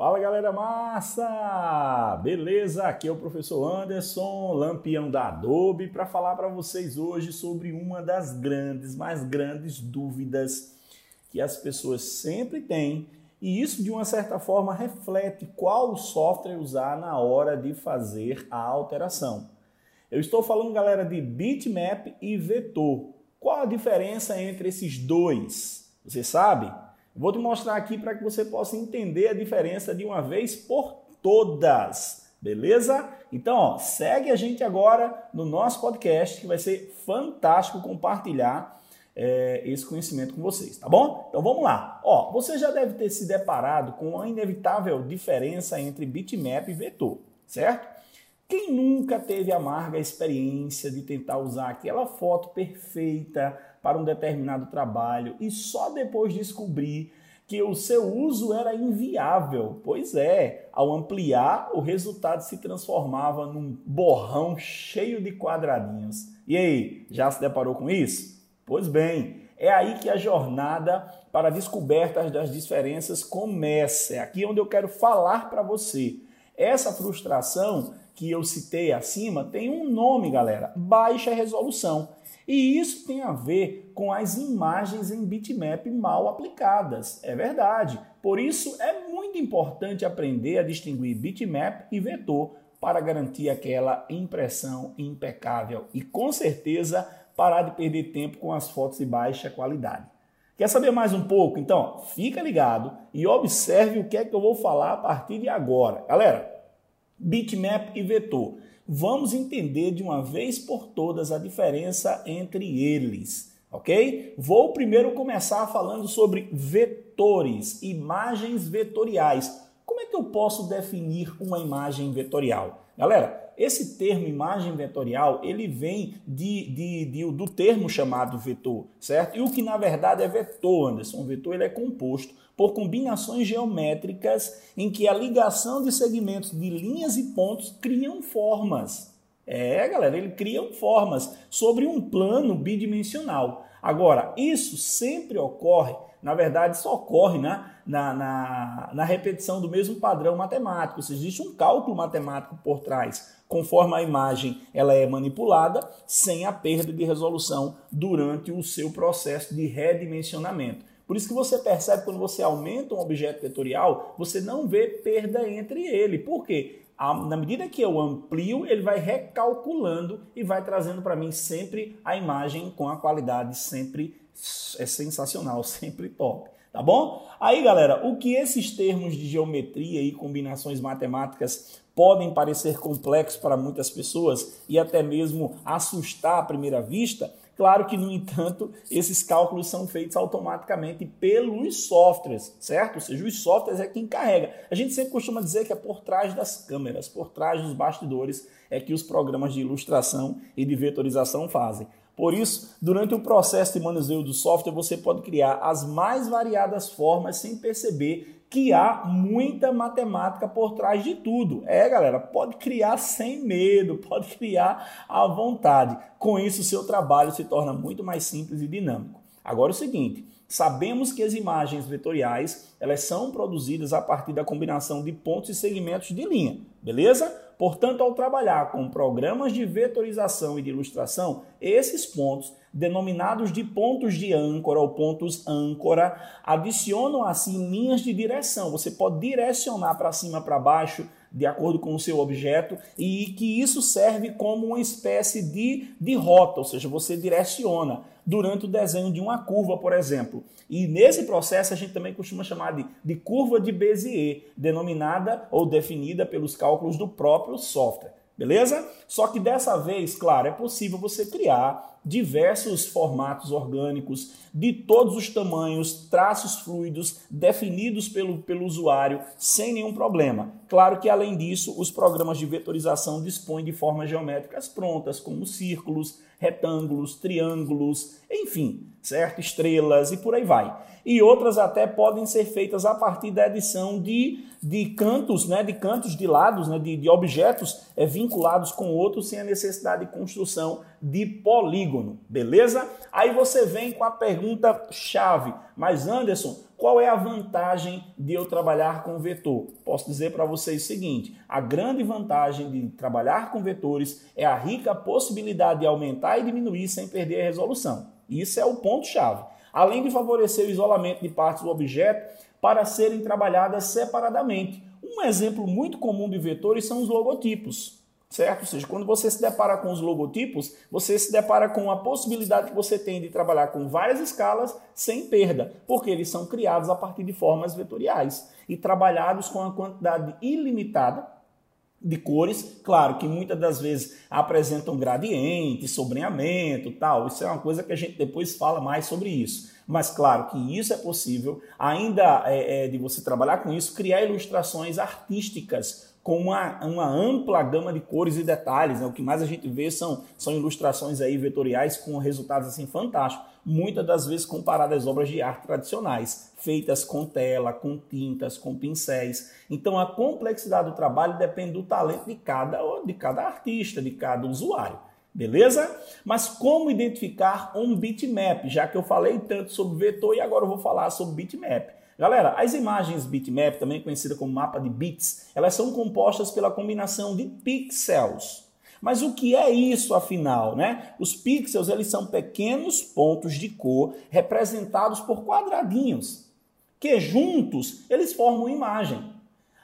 Fala galera massa! Beleza? Aqui é o professor Anderson, lampião da Adobe, para falar para vocês hoje sobre uma das grandes, mais grandes dúvidas que as pessoas sempre têm, e isso de uma certa forma reflete qual software usar na hora de fazer a alteração. Eu estou falando, galera, de bitmap e vetor. Qual a diferença entre esses dois? Você sabe? Vou te mostrar aqui para que você possa entender a diferença de uma vez por todas. Beleza? Então, ó, segue a gente agora no nosso podcast, que vai ser fantástico compartilhar é, esse conhecimento com vocês, tá bom? Então vamos lá. Ó, você já deve ter se deparado com a inevitável diferença entre bitmap e vetor, certo? Quem nunca teve a amarga experiência de tentar usar aquela foto perfeita para um determinado trabalho e só depois descobrir que o seu uso era inviável? Pois é, ao ampliar, o resultado se transformava num borrão cheio de quadradinhos. E aí, já se deparou com isso? Pois bem, é aí que a jornada para a descoberta das diferenças começa. É aqui onde eu quero falar para você. Essa frustração que eu citei acima tem um nome, galera: baixa resolução. E isso tem a ver com as imagens em bitmap mal aplicadas. É verdade. Por isso é muito importante aprender a distinguir bitmap e vetor para garantir aquela impressão impecável e com certeza parar de perder tempo com as fotos de baixa qualidade. Quer saber mais um pouco? Então, fica ligado e observe o que é que eu vou falar a partir de agora. Galera, bitmap e vetor. Vamos entender de uma vez por todas a diferença entre eles, ok? Vou primeiro começar falando sobre vetores, imagens vetoriais. Como é que eu posso definir uma imagem vetorial? Galera, esse termo imagem vetorial, ele vem de, de, de, do termo chamado vetor, certo? E o que na verdade é vetor, Anderson. O vetor ele é composto por combinações geométricas em que a ligação de segmentos de linhas e pontos criam formas. É, galera, ele cria formas sobre um plano bidimensional. Agora, isso sempre ocorre, na verdade, só ocorre né, na, na, na repetição do mesmo padrão matemático. Se existe um cálculo matemático por trás, conforme a imagem ela é manipulada, sem a perda de resolução durante o seu processo de redimensionamento. Por isso que você percebe quando você aumenta um objeto vetorial, você não vê perda entre ele. Por quê? Na medida que eu amplio, ele vai recalculando e vai trazendo para mim sempre a imagem com a qualidade sempre é sensacional, sempre top. Tá bom? Aí, galera, o que esses termos de geometria e combinações matemáticas podem parecer complexos para muitas pessoas e até mesmo assustar à primeira vista, Claro que, no entanto, esses cálculos são feitos automaticamente pelos softwares, certo? Ou seja, os softwares é quem carrega. A gente sempre costuma dizer que é por trás das câmeras, por trás dos bastidores, é que os programas de ilustração e de vetorização fazem. Por isso, durante o processo de manuseio do software, você pode criar as mais variadas formas sem perceber que há muita matemática por trás de tudo. É, galera, pode criar sem medo, pode criar à vontade. Com isso, o seu trabalho se torna muito mais simples e dinâmico. Agora, o seguinte. Sabemos que as imagens vetoriais elas são produzidas a partir da combinação de pontos e segmentos de linha, beleza? Portanto, ao trabalhar com programas de vetorização e de ilustração, esses pontos, denominados de pontos de âncora ou pontos âncora, adicionam assim linhas de direção. Você pode direcionar para cima, para baixo, de acordo com o seu objeto, e que isso serve como uma espécie de, de rota, ou seja, você direciona durante o desenho de uma curva, por exemplo. E nesse processo a gente também costuma chamar de, de curva de Bézier, denominada ou definida pelos cálculos do próprio software. Beleza? Só que dessa vez, claro, é possível você criar diversos formatos orgânicos de todos os tamanhos, traços fluidos definidos pelo, pelo usuário sem nenhum problema. Claro que, além disso, os programas de vetorização dispõem de formas geométricas prontas, como círculos, retângulos, triângulos, enfim, certo? Estrelas e por aí vai. E outras até podem ser feitas a partir da edição de, de cantos, né? de cantos de lados, né? de, de objetos é, vinculados com outros sem a necessidade de construção de polígono, beleza? Aí você vem com a pergunta chave, mas Anderson, qual é a vantagem de eu trabalhar com vetor? Posso dizer para vocês o seguinte: a grande vantagem de trabalhar com vetores é a rica possibilidade de aumentar e diminuir sem perder a resolução. Isso é o ponto-chave. Além de favorecer o isolamento de partes do objeto para serem trabalhadas separadamente. Um exemplo muito comum de vetores são os logotipos certo? Ou seja, quando você se depara com os logotipos, você se depara com a possibilidade que você tem de trabalhar com várias escalas sem perda, porque eles são criados a partir de formas vetoriais e trabalhados com a quantidade ilimitada de cores, claro que muitas das vezes apresentam gradiente, sobreamento, tal. Isso é uma coisa que a gente depois fala mais sobre isso. Mas claro que isso é possível, ainda é, é, de você trabalhar com isso, criar ilustrações artísticas com uma, uma ampla gama de cores e detalhes. Né? O que mais a gente vê são, são ilustrações aí vetoriais com resultados assim fantásticos, muitas das vezes comparadas às obras de arte tradicionais, feitas com tela, com tintas, com pincéis. Então a complexidade do trabalho depende do talento de cada, de cada artista, de cada usuário. Beleza? Mas como identificar um bitmap? Já que eu falei tanto sobre vetor e agora eu vou falar sobre bitmap. Galera, as imagens bitmap, também conhecida como mapa de bits, elas são compostas pela combinação de pixels. Mas o que é isso afinal, né? Os pixels, eles são pequenos pontos de cor representados por quadradinhos, que juntos eles formam imagem.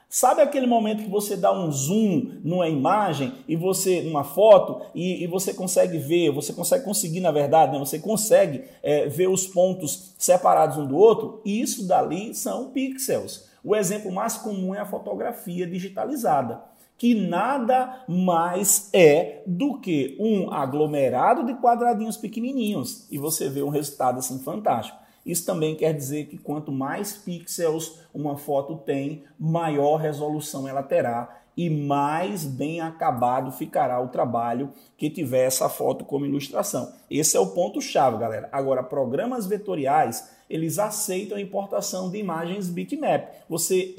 Sabe aquele momento que você dá um zoom numa imagem e você, numa foto, e, e você consegue ver, você consegue conseguir, na verdade, né? você consegue é, ver os pontos separados um do outro? Isso dali são pixels. O exemplo mais comum é a fotografia digitalizada, que nada mais é do que um aglomerado de quadradinhos pequenininhos. E você vê um resultado assim fantástico. Isso também quer dizer que quanto mais pixels uma foto tem, maior resolução ela terá e mais bem acabado ficará o trabalho que tiver essa foto como ilustração. Esse é o ponto chave, galera. Agora, programas vetoriais, eles aceitam a importação de imagens bitmap. Você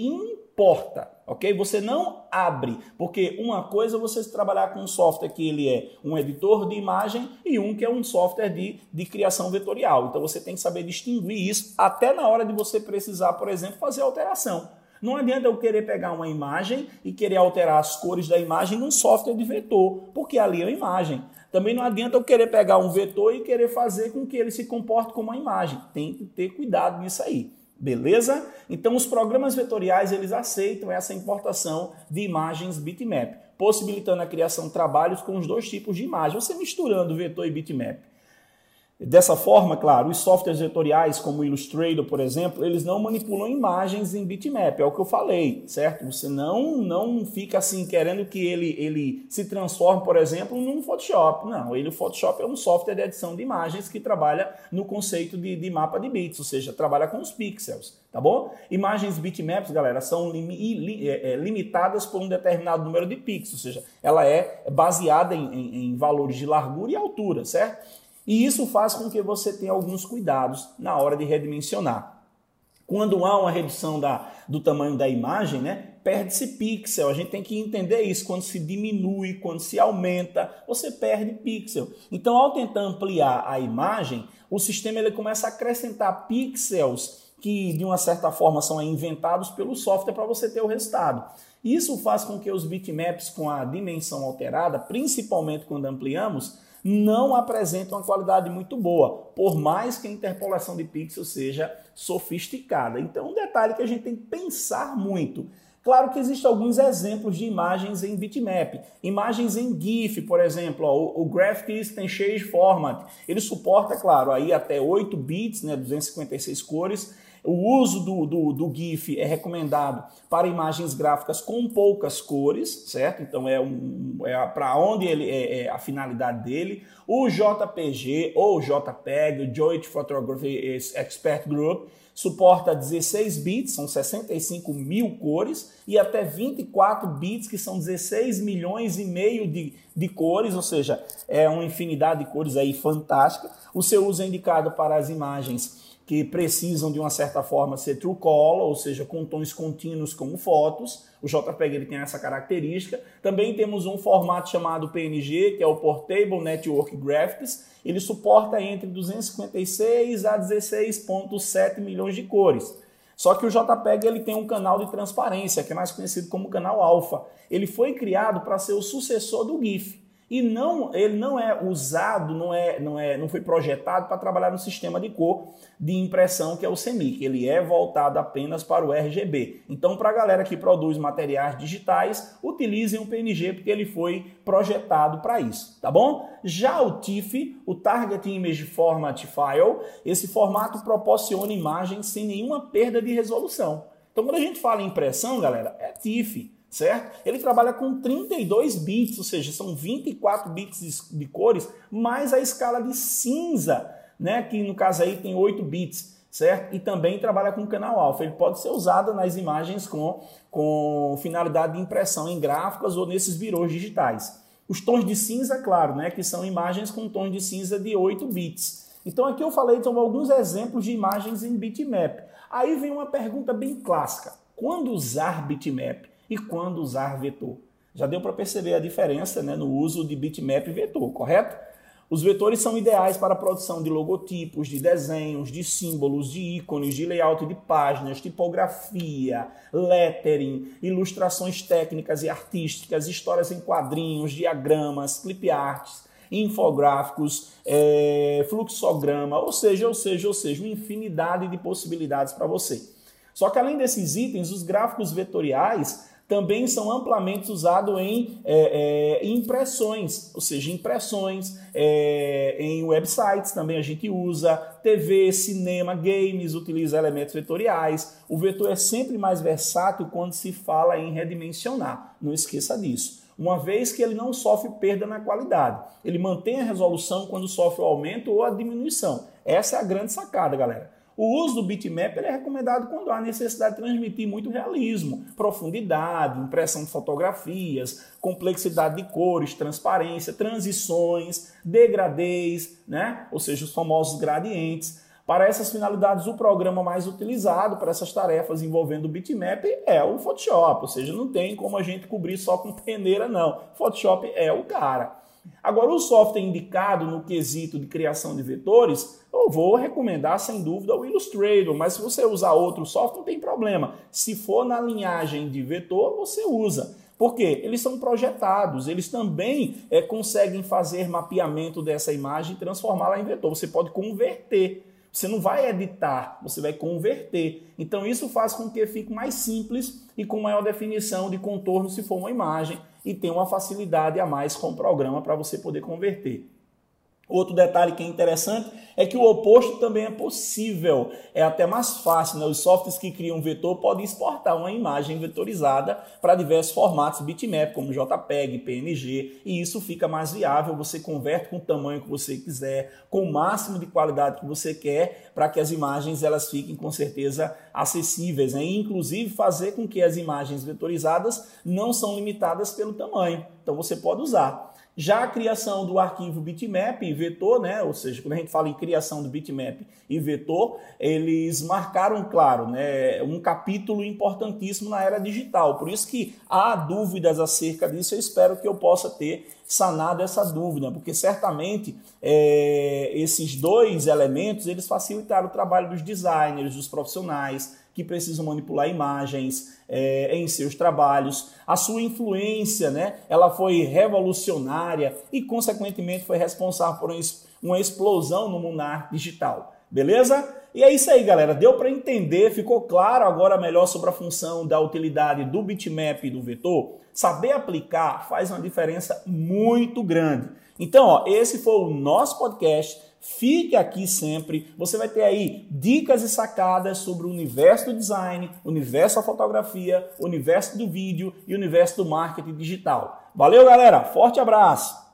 importa ok? Você não abre, porque uma coisa é você trabalhar com um software que ele é um editor de imagem e um que é um software de, de criação vetorial. Então você tem que saber distinguir isso até na hora de você precisar, por exemplo, fazer alteração. Não adianta eu querer pegar uma imagem e querer alterar as cores da imagem num software de vetor, porque ali é uma imagem. Também não adianta eu querer pegar um vetor e querer fazer com que ele se comporte como uma imagem. Tem que ter cuidado nisso aí. Beleza? Então os programas vetoriais eles aceitam essa importação de imagens bitmap, possibilitando a criação de trabalhos com os dois tipos de imagem, você misturando vetor e bitmap. Dessa forma, claro, os softwares vetoriais como o Illustrator, por exemplo, eles não manipulam imagens em bitmap, é o que eu falei, certo? Você não não fica assim querendo que ele, ele se transforme, por exemplo, num Photoshop. Não, ele o Photoshop é um software de edição de imagens que trabalha no conceito de, de mapa de bits, ou seja, trabalha com os pixels, tá bom? Imagens bitmaps, galera, são li, é, é, limitadas por um determinado número de pixels, ou seja, ela é baseada em, em, em valores de largura e altura, certo? E isso faz com que você tenha alguns cuidados na hora de redimensionar. Quando há uma redução da, do tamanho da imagem, né, perde-se pixel. A gente tem que entender isso. Quando se diminui, quando se aumenta, você perde pixel. Então, ao tentar ampliar a imagem, o sistema ele começa a acrescentar pixels que, de uma certa forma, são inventados pelo software para você ter o resultado. Isso faz com que os bitmaps com a dimensão alterada, principalmente quando ampliamos, não apresentam uma qualidade muito boa, por mais que a interpolação de pixels seja sofisticada. Então, um detalhe que a gente tem que pensar muito. Claro que existem alguns exemplos de imagens em bitmap. Imagens em GIF, por exemplo, ó, o, o Graphic Instant Change Format. Ele suporta, claro, aí até 8 bits, né, 256 cores, o uso do, do, do, GIF é recomendado para imagens gráficas com poucas cores, certo? Então é, um, é para onde ele é, é, a finalidade dele. O JPG ou JPEG, Joint Photography Expert Group, suporta 16 bits, são 65 mil cores, e até 24 bits, que são 16 milhões e meio de, de cores, ou seja, é uma infinidade de cores aí fantástica. O seu uso é indicado para as imagens que precisam de uma certa forma ser true color, ou seja, com tons contínuos como fotos. O JPEG ele tem essa característica. Também temos um formato chamado PNG, que é o Portable Network Graphics. Ele suporta entre 256 a 16.7 milhões de cores. Só que o JPEG ele tem um canal de transparência, que é mais conhecido como canal alfa. Ele foi criado para ser o sucessor do GIF e não ele não é usado, não é, não é, não foi projetado para trabalhar no sistema de cor de impressão que é o CMYK. Ele é voltado apenas para o RGB. Então, para a galera que produz materiais digitais, utilizem o PNG porque ele foi projetado para isso, tá bom? Já o TIFF, o Target Image Format File, esse formato proporciona imagens sem nenhuma perda de resolução. Então, quando a gente fala em impressão, galera, é TIFF certo? Ele trabalha com 32 bits, ou seja, são 24 bits de cores, mais a escala de cinza, né, que no caso aí tem 8 bits, certo? E também trabalha com canal alfa. Ele pode ser usado nas imagens com, com finalidade de impressão em gráficas ou nesses birôs digitais. Os tons de cinza, claro, né, que são imagens com tons de cinza de 8 bits. Então aqui eu falei sobre alguns exemplos de imagens em bitmap. Aí vem uma pergunta bem clássica. Quando usar bitmap? E quando usar vetor. Já deu para perceber a diferença né, no uso de bitmap e vetor, correto? Os vetores são ideais para a produção de logotipos, de desenhos, de símbolos, de ícones, de layout de páginas, tipografia, lettering, ilustrações técnicas e artísticas, histórias em quadrinhos, diagramas, clip arts, infográficos, é, fluxograma, ou seja, ou seja, ou seja, uma infinidade de possibilidades para você. Só que além desses itens, os gráficos vetoriais também são amplamente usados em é, é, impressões, ou seja, impressões é, em websites também a gente usa, TV, cinema, games, utiliza elementos vetoriais. O vetor é sempre mais versátil quando se fala em redimensionar, não esqueça disso. Uma vez que ele não sofre perda na qualidade, ele mantém a resolução quando sofre o aumento ou a diminuição. Essa é a grande sacada, galera. O uso do bitmap é recomendado quando há necessidade de transmitir muito realismo, profundidade, impressão de fotografias, complexidade de cores, transparência, transições, degradez, né? ou seja, os famosos gradientes. Para essas finalidades, o programa mais utilizado para essas tarefas envolvendo o bitmap é o Photoshop, ou seja, não tem como a gente cobrir só com peneira, não. Photoshop é o cara. Agora, o software indicado no quesito de criação de vetores, eu vou recomendar sem dúvida o Illustrator, mas se você usar outro software, não tem problema. Se for na linhagem de vetor, você usa. Por quê? Eles são projetados, eles também é, conseguem fazer mapeamento dessa imagem e transformá-la em vetor. Você pode converter. Você não vai editar, você vai converter. Então isso faz com que fique mais simples e com maior definição de contorno se for uma imagem e tem uma facilidade a mais com o programa para você poder converter. Outro detalhe que é interessante é que o oposto também é possível. É até mais fácil, né? Os softwares que criam vetor podem exportar uma imagem vetorizada para diversos formatos bitmap, como JPEG, PNG, e isso fica mais viável. Você converte com o tamanho que você quiser, com o máximo de qualidade que você quer, para que as imagens elas fiquem com certeza acessíveis, né? E, inclusive fazer com que as imagens vetorizadas não são limitadas pelo tamanho. Então você pode usar. Já a criação do arquivo bitmap e vetor, né, ou seja, quando a gente fala em criação do bitmap e vetor, eles marcaram, claro, né, um capítulo importantíssimo na era digital. Por isso que há dúvidas acerca disso, eu espero que eu possa ter sanado essa dúvida, porque certamente é, esses dois elementos eles facilitaram o trabalho dos designers, dos profissionais, que precisam manipular imagens é, em seus trabalhos. A sua influência, né, ela foi revolucionária e, consequentemente, foi responsável por uma explosão no mundo digital. Beleza? E é isso aí, galera. Deu para entender? Ficou claro agora melhor sobre a função da utilidade do bitmap e do vetor? Saber aplicar faz uma diferença muito grande. Então, ó, esse foi o nosso podcast Fique aqui sempre. Você vai ter aí dicas e sacadas sobre o universo do design, universo da fotografia, universo do vídeo e universo do marketing digital. Valeu, galera. Forte abraço.